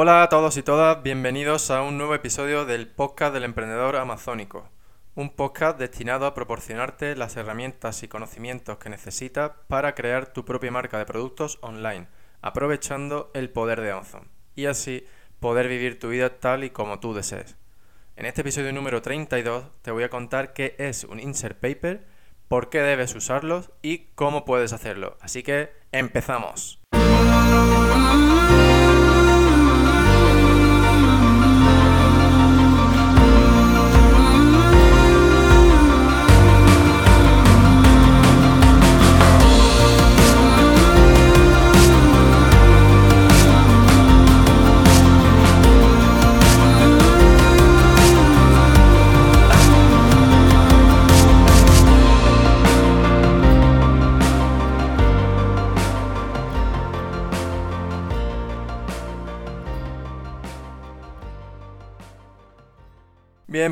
Hola a todos y todas, bienvenidos a un nuevo episodio del podcast del emprendedor amazónico, un podcast destinado a proporcionarte las herramientas y conocimientos que necesitas para crear tu propia marca de productos online, aprovechando el poder de Amazon y así poder vivir tu vida tal y como tú desees. En este episodio número 32 te voy a contar qué es un insert paper, por qué debes usarlos y cómo puedes hacerlo. Así que empezamos.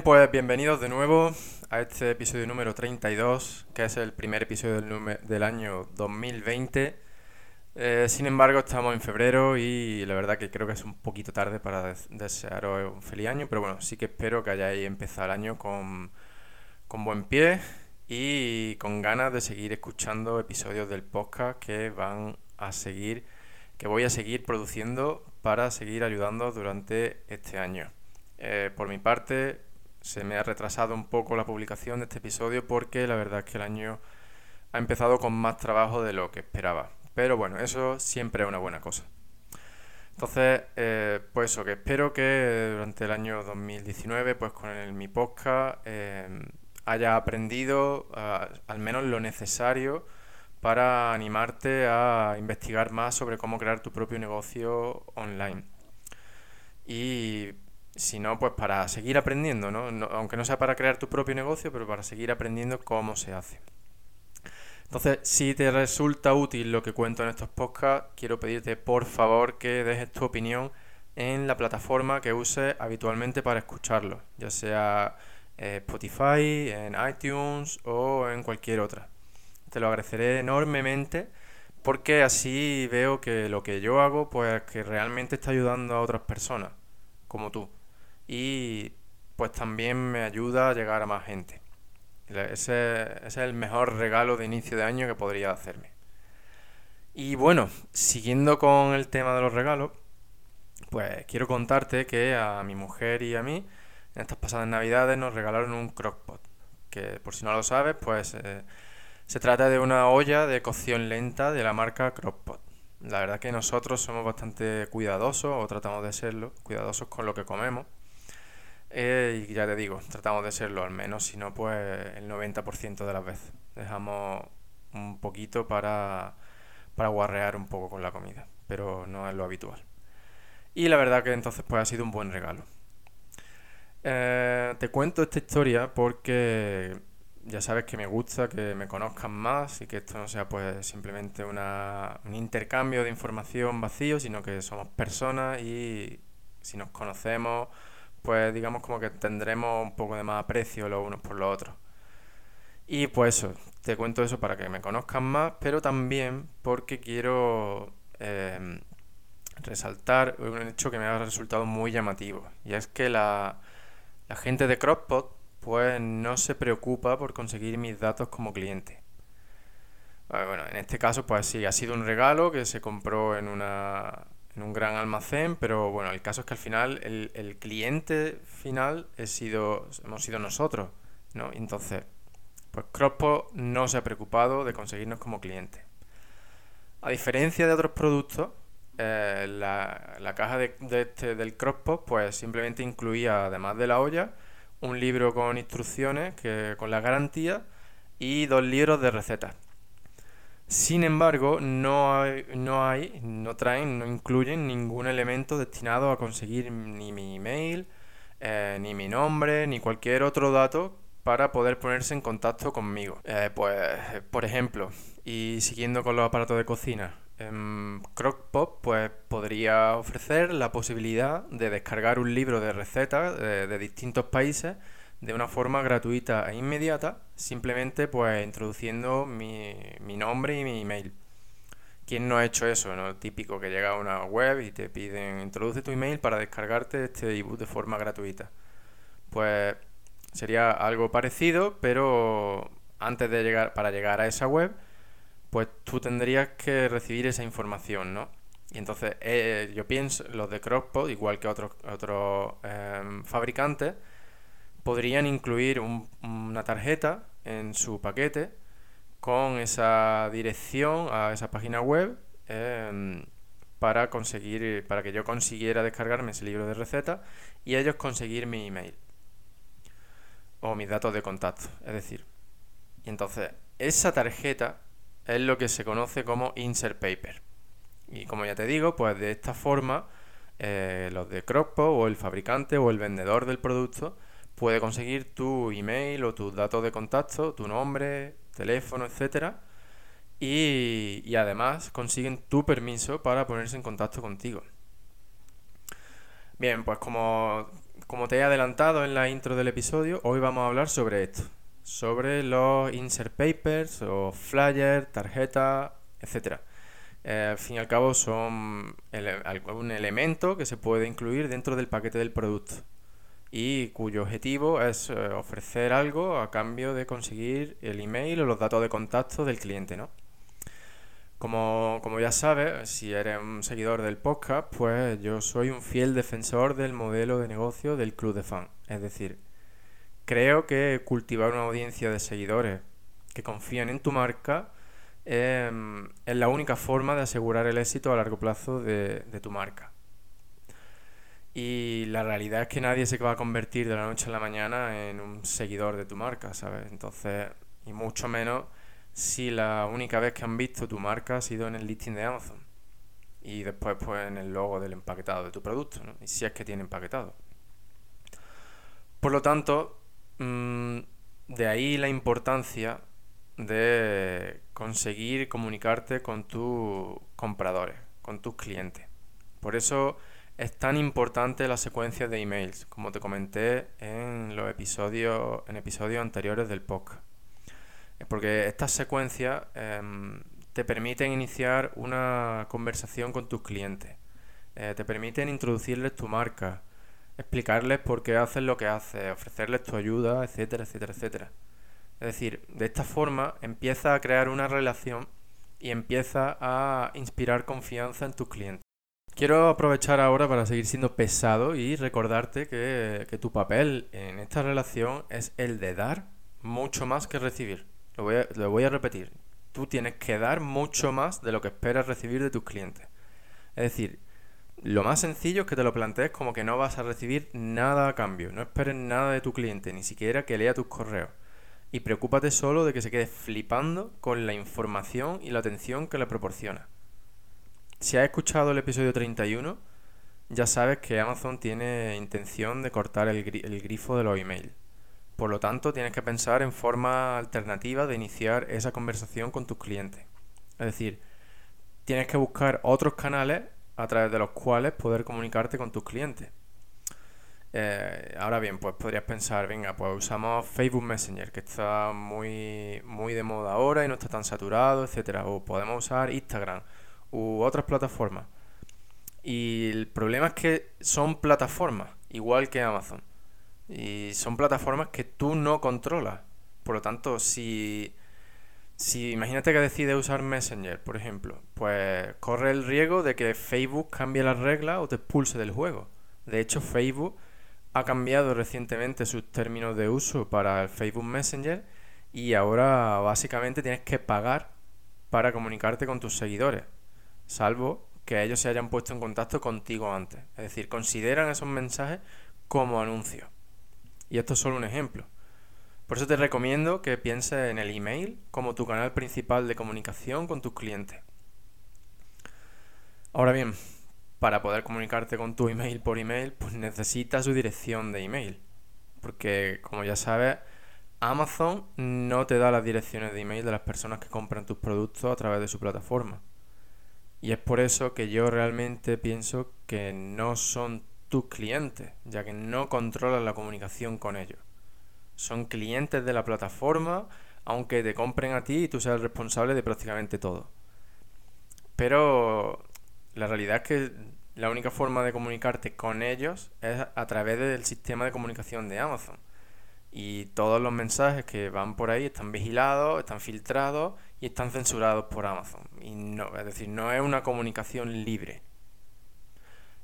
Pues bienvenidos de nuevo a este episodio número 32, que es el primer episodio del, del año 2020. Eh, sin embargo, estamos en febrero y la verdad que creo que es un poquito tarde para desearos un feliz año, pero bueno, sí que espero que hayáis empezado el año con, con buen pie y con ganas de seguir escuchando episodios del podcast que van a seguir, que voy a seguir produciendo para seguir ayudando durante este año. Eh, por mi parte, se me ha retrasado un poco la publicación de este episodio porque la verdad es que el año ha empezado con más trabajo de lo que esperaba. Pero bueno, eso siempre es una buena cosa. Entonces, eh, pues eso, que espero que durante el año 2019, pues con el, mi podcast, eh, haya aprendido al menos lo necesario para animarte a investigar más sobre cómo crear tu propio negocio online. Y si no, pues para seguir aprendiendo, ¿no? Aunque no sea para crear tu propio negocio, pero para seguir aprendiendo cómo se hace. Entonces, si te resulta útil lo que cuento en estos podcasts, quiero pedirte por favor que dejes tu opinión en la plataforma que uses habitualmente para escucharlo, ya sea eh, Spotify, en iTunes o en cualquier otra. Te lo agradeceré enormemente porque así veo que lo que yo hago, pues que realmente está ayudando a otras personas, como tú y pues también me ayuda a llegar a más gente. Ese, es el mejor regalo de inicio de año que podría hacerme. Y bueno, siguiendo con el tema de los regalos, pues quiero contarte que a mi mujer y a mí en estas pasadas navidades nos regalaron un crockpot, que por si no lo sabes, pues eh, se trata de una olla de cocción lenta de la marca Crockpot. La verdad que nosotros somos bastante cuidadosos, o tratamos de serlo, cuidadosos con lo que comemos. Eh, y ya te digo, tratamos de serlo al menos, si no, pues el 90% de las veces. Dejamos un poquito para, para guarrear un poco con la comida, pero no es lo habitual. Y la verdad que entonces pues ha sido un buen regalo. Eh, te cuento esta historia porque ya sabes que me gusta que me conozcan más y que esto no sea pues simplemente una, un intercambio de información vacío, sino que somos personas y si nos conocemos pues digamos como que tendremos un poco de más aprecio los unos por los otros. Y pues eso, te cuento eso para que me conozcan más, pero también porque quiero em, resaltar un hecho que me ha resultado muy llamativo. Y es que la, la gente de Crockpot pues no se preocupa por conseguir mis datos como cliente. Bueno, en este caso pues sí, ha sido un regalo que se compró en una, en un gran almacén, pero bueno, el caso es que al final el, cliente final hemos sido nosotros, ¿no? Entonces, pues Crosspo no se ha preocupado de conseguirnos como cliente. A diferencia de otros productos, eh, la, caja de, este, del Crosspo pues simplemente incluía, además de la olla, un libro con instrucciones, que, con la garantía, y dos libros de recetas. Sin embargo, no hay, no hay, no traen, no incluyen ningún elemento destinado a conseguir ni mi email, eh, ni mi nombre, ni cualquier otro dato para poder ponerse en contacto conmigo. Eh, pues, por ejemplo, y siguiendo con los aparatos de cocina, en Crockpot pues podría ofrecer la posibilidad de descargar un libro de recetas de distintos países de una forma gratuita e inmediata, simplemente pues introduciendo mi, nombre y mi email. ¿Quién no ha hecho eso? ¿no? Típico que llega a una web y te piden introduce tu email para descargarte este ebook de forma gratuita. Pues sería algo parecido, pero antes de llegar, para llegar a esa web, pues tú tendrías que recibir esa información, ¿no? Y entonces eh, yo pienso, los de Crockpot, igual que otros, otros em, fabricantes, podrían incluir una tarjeta en su paquete con esa dirección a esa página web em, para conseguir para que yo consiguiera descargarme ese libro de recetas y ellos conseguir mi email o mis datos de contacto, es decir. Y entonces esa tarjeta es lo que se conoce como insert paper. Y como ya te digo, pues de esta forma eh, los de Crockpot o el fabricante o el vendedor del producto puede conseguir tu email o tus datos de contacto, tu nombre, teléfono, etcétera, y, además consiguen tu permiso para ponerse en contacto contigo. Bien, pues como, como te he adelantado en la intro del episodio, hoy vamos a hablar sobre esto, sobre los insert papers o flyers, tarjetas, etcétera. Eh, al fin y al cabo son un elemento que se puede incluir dentro del paquete del producto y cuyo objetivo es eh, ofrecer algo a cambio de conseguir el email o los datos de contacto del cliente, ¿no? Como, como ya sabes, si eres un seguidor del podcast, pues yo soy un fiel defensor del modelo de negocio del club de fan. Es decir, creo que cultivar una audiencia de seguidores que confían en tu marca em, es la única forma de asegurar el éxito a largo plazo de tu marca. Y la realidad es que nadie se va a convertir de la noche a la mañana en un seguidor de tu marca, ¿sabes? Entonces, y mucho menos si la única vez que han visto tu marca ha sido en el listing de Amazon. Y después, pues, en el logo del empaquetado de tu producto, ¿no? Y si es que tiene empaquetado. Por lo tanto, mm, de ahí la importancia de conseguir comunicarte con tus compradores, con tus clientes. Por eso es tan importante la secuencia de emails, como te comenté en los episodios, en episodios anteriores del podcast. Porque estas secuencias em, te permiten iniciar una conversación con tus clientes, eh, te permiten introducirles tu marca, explicarles por qué haces lo que haces, ofrecerles tu ayuda, etcétera, etcétera, etcétera. Es decir, de esta forma empieza a crear una relación y empieza a inspirar confianza en tus clientes. Quiero aprovechar ahora para seguir siendo pesado y recordarte que, tu papel en esta relación es el de dar mucho más que recibir. Lo voy, a, lo voy a repetir. Tú tienes que dar mucho más de lo que esperas recibir de tus clientes. Es decir, lo más sencillo es que te lo plantees como que no vas a recibir nada a cambio. No esperes nada de tu cliente, ni siquiera que lea tus correos. Y preocúpate solo de que se quede flipando con la información y la atención que le proporciona. Si has escuchado el episodio 31, ya sabes que Amazon tiene intención de cortar el, grifo de los emails. Por lo tanto, tienes que pensar en forma alternativa de iniciar esa conversación con tus clientes. Es decir, tienes que buscar otros canales a través de los cuales poder comunicarte con tus clientes. Eh, ahora bien, pues podrías pensar, venga, pues usamos Facebook Messenger, que está muy, muy de moda ahora y no está tan saturado, etcétera. O podemos usar Instagram u otras plataformas. Y el problema es que son plataformas, igual que Amazon. Y son plataformas que tú no controlas. Por lo tanto, si, si imagínate que decides usar Messenger, por ejemplo, pues corre el riesgo de que Facebook cambie las reglas o te expulse del juego. De hecho, Facebook ha cambiado recientemente sus términos de uso para el Facebook Messenger y ahora básicamente tienes que pagar para comunicarte con tus seguidores salvo que ellos se hayan puesto en contacto contigo antes. Es decir, consideran esos mensajes como anuncios. Y esto es solo un ejemplo. Por eso te recomiendo que pienses en el email como tu canal principal de comunicación con tus clientes. Ahora bien, para poder comunicarte con tu email por email, pues necesitas su dirección de email. Porque, como ya sabes, Amazon no te da las direcciones de email de las personas que compran tus productos a través de su plataforma. Y es por eso que yo realmente pienso que no son tus clientes, ya que no controlas la comunicación con ellos. Son clientes de la plataforma, aunque te compren a ti y tú seas el responsable de prácticamente todo. Pero la realidad es que la única forma de comunicarte con ellos es a través del sistema de comunicación de Amazon. Y todos los mensajes que van por ahí están vigilados, están filtrados y están censurados por Amazon. Y no, es decir, no es una comunicación libre.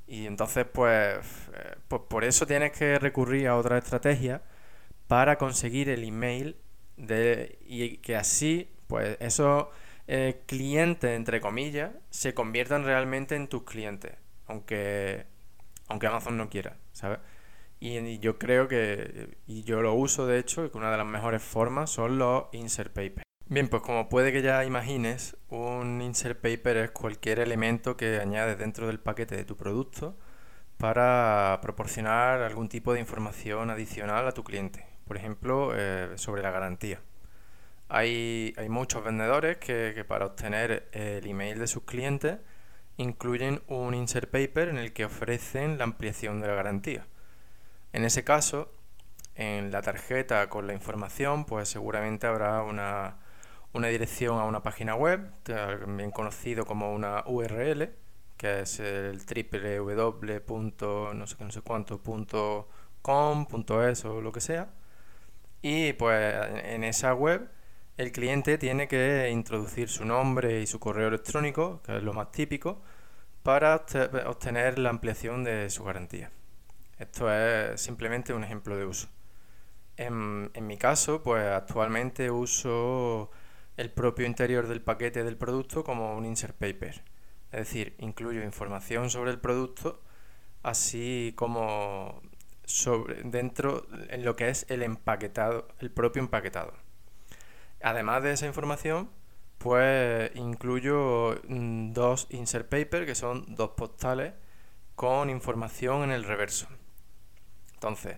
Y entonces, pues, eh, pues por eso tienes que recurrir a otra estrategia para conseguir el email de, y que así, pues, esos eh, clientes, entre comillas, se conviertan realmente en tus clientes aunque, aunque Amazon no quiera, ¿sabes? Y, yo creo que, y yo lo uso de hecho, que una de las mejores formas son los insert papers. Bien, pues como puede que ya imagines, un insert paper es cualquier elemento que añades dentro del paquete de tu producto para proporcionar algún tipo de información adicional a tu cliente. Por ejemplo, eh, sobre la garantía. Hay, hay muchos vendedores que, que para obtener el email de sus clientes incluyen un insert paper en el que ofrecen la ampliación de la garantía. En ese caso, en la tarjeta con la información, pues seguramente habrá una, dirección a una página web, también conocido como una URL, que es el www. no sé no sé cuánto o lo que sea. Y pues en esa web el cliente tiene que introducir su nombre y su correo electrónico, que es lo más típico, para obtener la ampliación de su garantía. Esto es simplemente un ejemplo de uso. En, mi caso, pues actualmente uso el propio interior del paquete del producto como un insert paper. Es decir, incluyo información sobre el producto, así como dentro en lo que es el empaquetado, el propio empaquetado. Además de esa información, pues incluyo mm, dos insert paper, que son dos postales con información en el reverso. Entonces,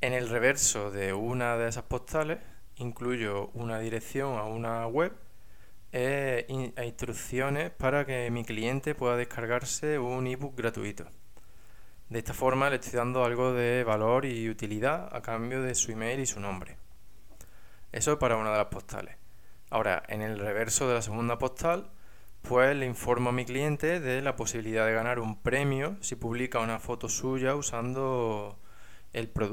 en el reverso de una de esas postales incluyo una dirección a una web e, instrucciones para que mi cliente pueda descargarse un ebook gratuito. De esta forma le estoy dando algo de valor y utilidad a cambio de su email y su nombre. Eso para una de las postales. Ahora, en el reverso de la segunda postal, pues le informo a mi cliente de la posibilidad de ganar un premio si publica una foto suya usando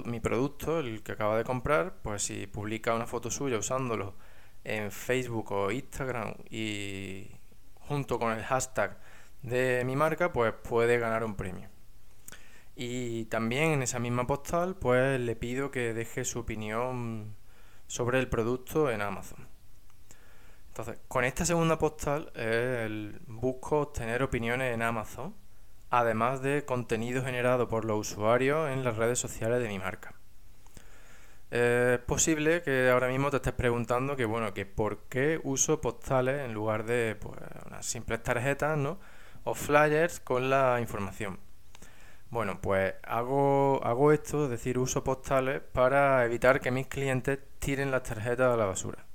mi producto, el que acaba de comprar, pues si publica una foto suya usándolo en Facebook o Instagram y junto con el hashtag de mi marca, pues puede ganar un premio. Y también en esa misma postal, pues le pido que deje su opinión sobre el producto en Amazon. Entonces, con esta segunda postal busco obtener opiniones en Amazon, además de contenido generado por los usuarios en las redes sociales de mi marca. Es posible que ahora mismo te estés preguntando que bueno, que por qué uso postales en lugar de pues, unas simples tarjetas, ¿no? O flyers con la información. Bueno, pues hago, hago esto, es decir, uso postales para evitar que mis clientes tiren las tarjetas a la basura.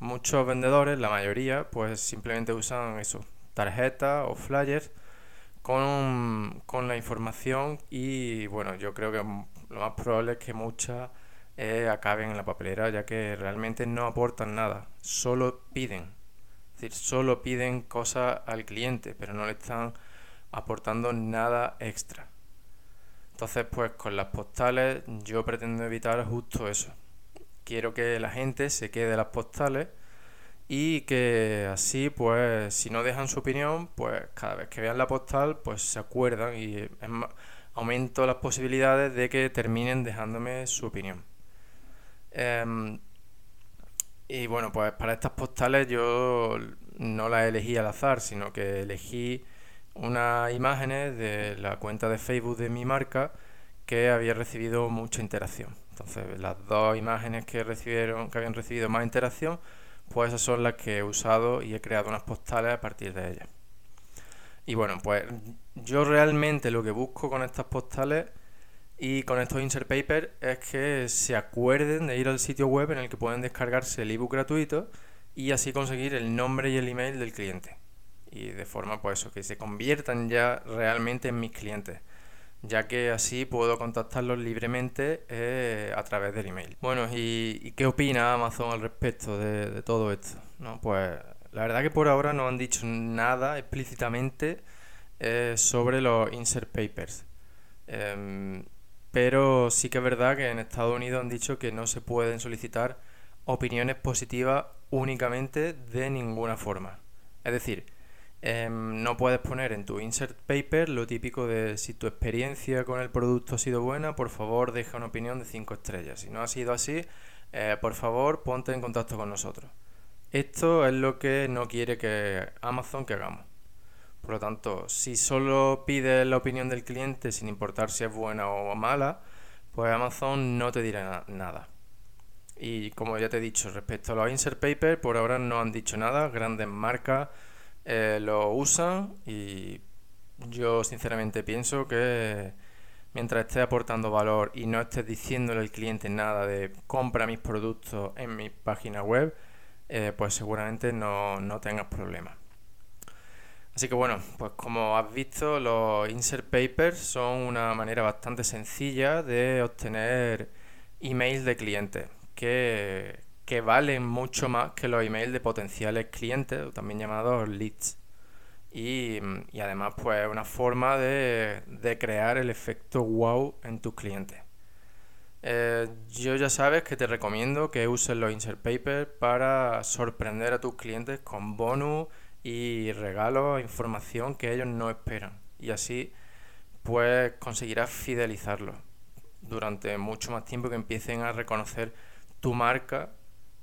Muchos vendedores, la mayoría, pues simplemente usan eso, tarjetas o flyers con, con la información y bueno, yo creo que lo más probable es que muchas eh, acaben en la papelera ya que realmente no aportan nada, solo piden. Es decir, solo piden cosas al cliente, pero no le están aportando nada extra. Entonces, pues con las postales yo pretendo evitar justo eso. Quiero que la gente se quede las postales y que así, pues, si no dejan su opinión, pues cada vez que vean la postal, pues se acuerdan y aumento las posibilidades de que terminen dejándome su opinión. Em, y bueno, pues para estas postales yo no las elegí al azar, sino que elegí unas imágenes de la cuenta de Facebook de mi marca que había recibido mucha interacción. Entonces, las dos imágenes que recibieron, que habían recibido más interacción, pues esas son las que he usado y he creado unas postales a partir de ellas. Y bueno, pues yo realmente lo que busco con estas postales y con estos insert papers es que se acuerden de ir al sitio web en el que pueden descargarse el ebook gratuito y así conseguir el nombre y el email del cliente y de forma pues eso, que se conviertan ya realmente en mis clientes ya que así puedo contactarlos libremente eh, a través del email. Bueno, ¿y, qué opina Amazon al respecto de, todo esto? Pues La verdad que por ahora no han dicho nada explícitamente eh, sobre los insert papers. Em, pero sí que es verdad que en Estados Unidos han dicho que no se pueden solicitar opiniones positivas únicamente de ninguna forma. Es decir, em, no puedes poner en tu insert paper lo típico de si tu experiencia con el producto ha sido buena, por favor deja una opinión de 5 estrellas. Si no ha sido así, eh, por favor ponte en contacto con nosotros. Esto es lo que no quiere que Amazon que hagamos. Por lo tanto, si solo pides la opinión del cliente sin importar si es buena o mala, pues Amazon no te dirá nada. Y como ya te he dicho, respecto a los insert papers, por ahora no han dicho nada. Grandes marcas eh, lo usan y yo sinceramente pienso que mientras estés aportando valor y no estés diciéndole al cliente nada de compra mis productos en mi página web, eh, pues seguramente no, no tengas problemas. Así que bueno, pues como has visto, los insert papers son una manera bastante sencilla de obtener emails de clientes que, que valen mucho más que los emails de potenciales clientes, también llamados leads. Y, y además, pues una forma de, de, crear el efecto wow en tus clientes. Eh, yo ya sabes que te recomiendo que uses los insert papers para sorprender a tus clientes con bonus y regalos, información que ellos no esperan. Y así pues conseguirás fidelizarlos durante mucho más tiempo que empiecen a reconocer tu marca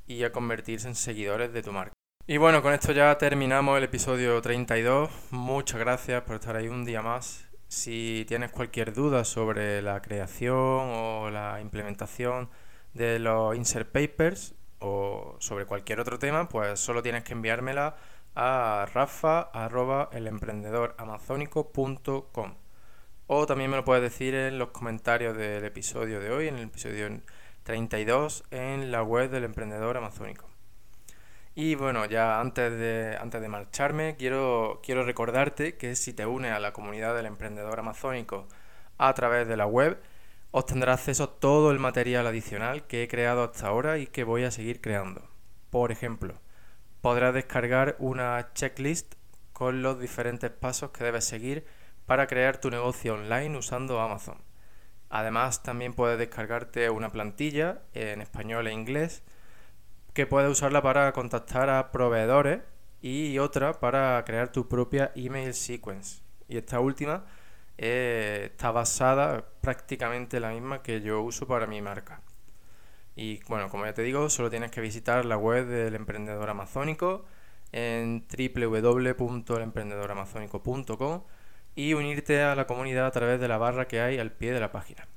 y a convertirse en seguidores de tu marca. Y bueno, con esto ya terminamos el episodio 32. Muchas gracias por estar ahí un día más. Si tienes cualquier duda sobre la creación o la implementación de los insert papers o sobre cualquier otro tema, pues solo tienes que enviármela a rafa.elemprendedoramazónico.com o también me lo puedes decir en los comentarios del episodio de hoy, en el episodio 32, en la web del emprendedor amazónico. Y bueno, ya antes de, antes de marcharme, quiero, quiero recordarte que si te unes a la comunidad del emprendedor amazónico a través de la web, obtendrás acceso a todo el material adicional que he creado hasta ahora y que voy a seguir creando. Por ejemplo, podrás descargar una checklist con los diferentes pasos que debes seguir para crear tu negocio online usando Amazon. Además, también puedes descargarte una plantilla en español e inglés que puedes usarla para contactar a proveedores y otra para crear tu propia email sequence. Y esta última eh, está basada prácticamente la misma que yo uso para mi marca. Y bueno, como ya te digo, solo tienes que visitar la web del emprendedor amazónico en www.elemprendedoramazónico.com y unirte a la comunidad a través de la barra que hay al pie de la página.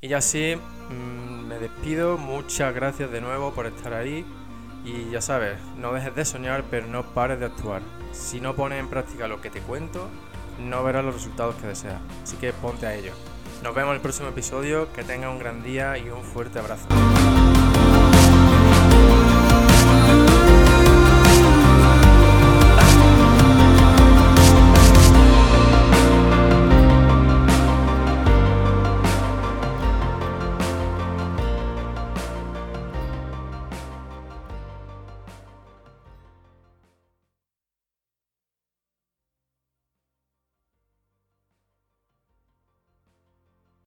Y ya así mm, me despido, muchas gracias de nuevo por estar ahí y ya sabes, no dejes de soñar pero no pares de actuar. Si no pones en práctica lo que te cuento, no verás los resultados que deseas, así que ponte a ello. Nos vemos en el próximo episodio, que tenga un gran día y un fuerte abrazo.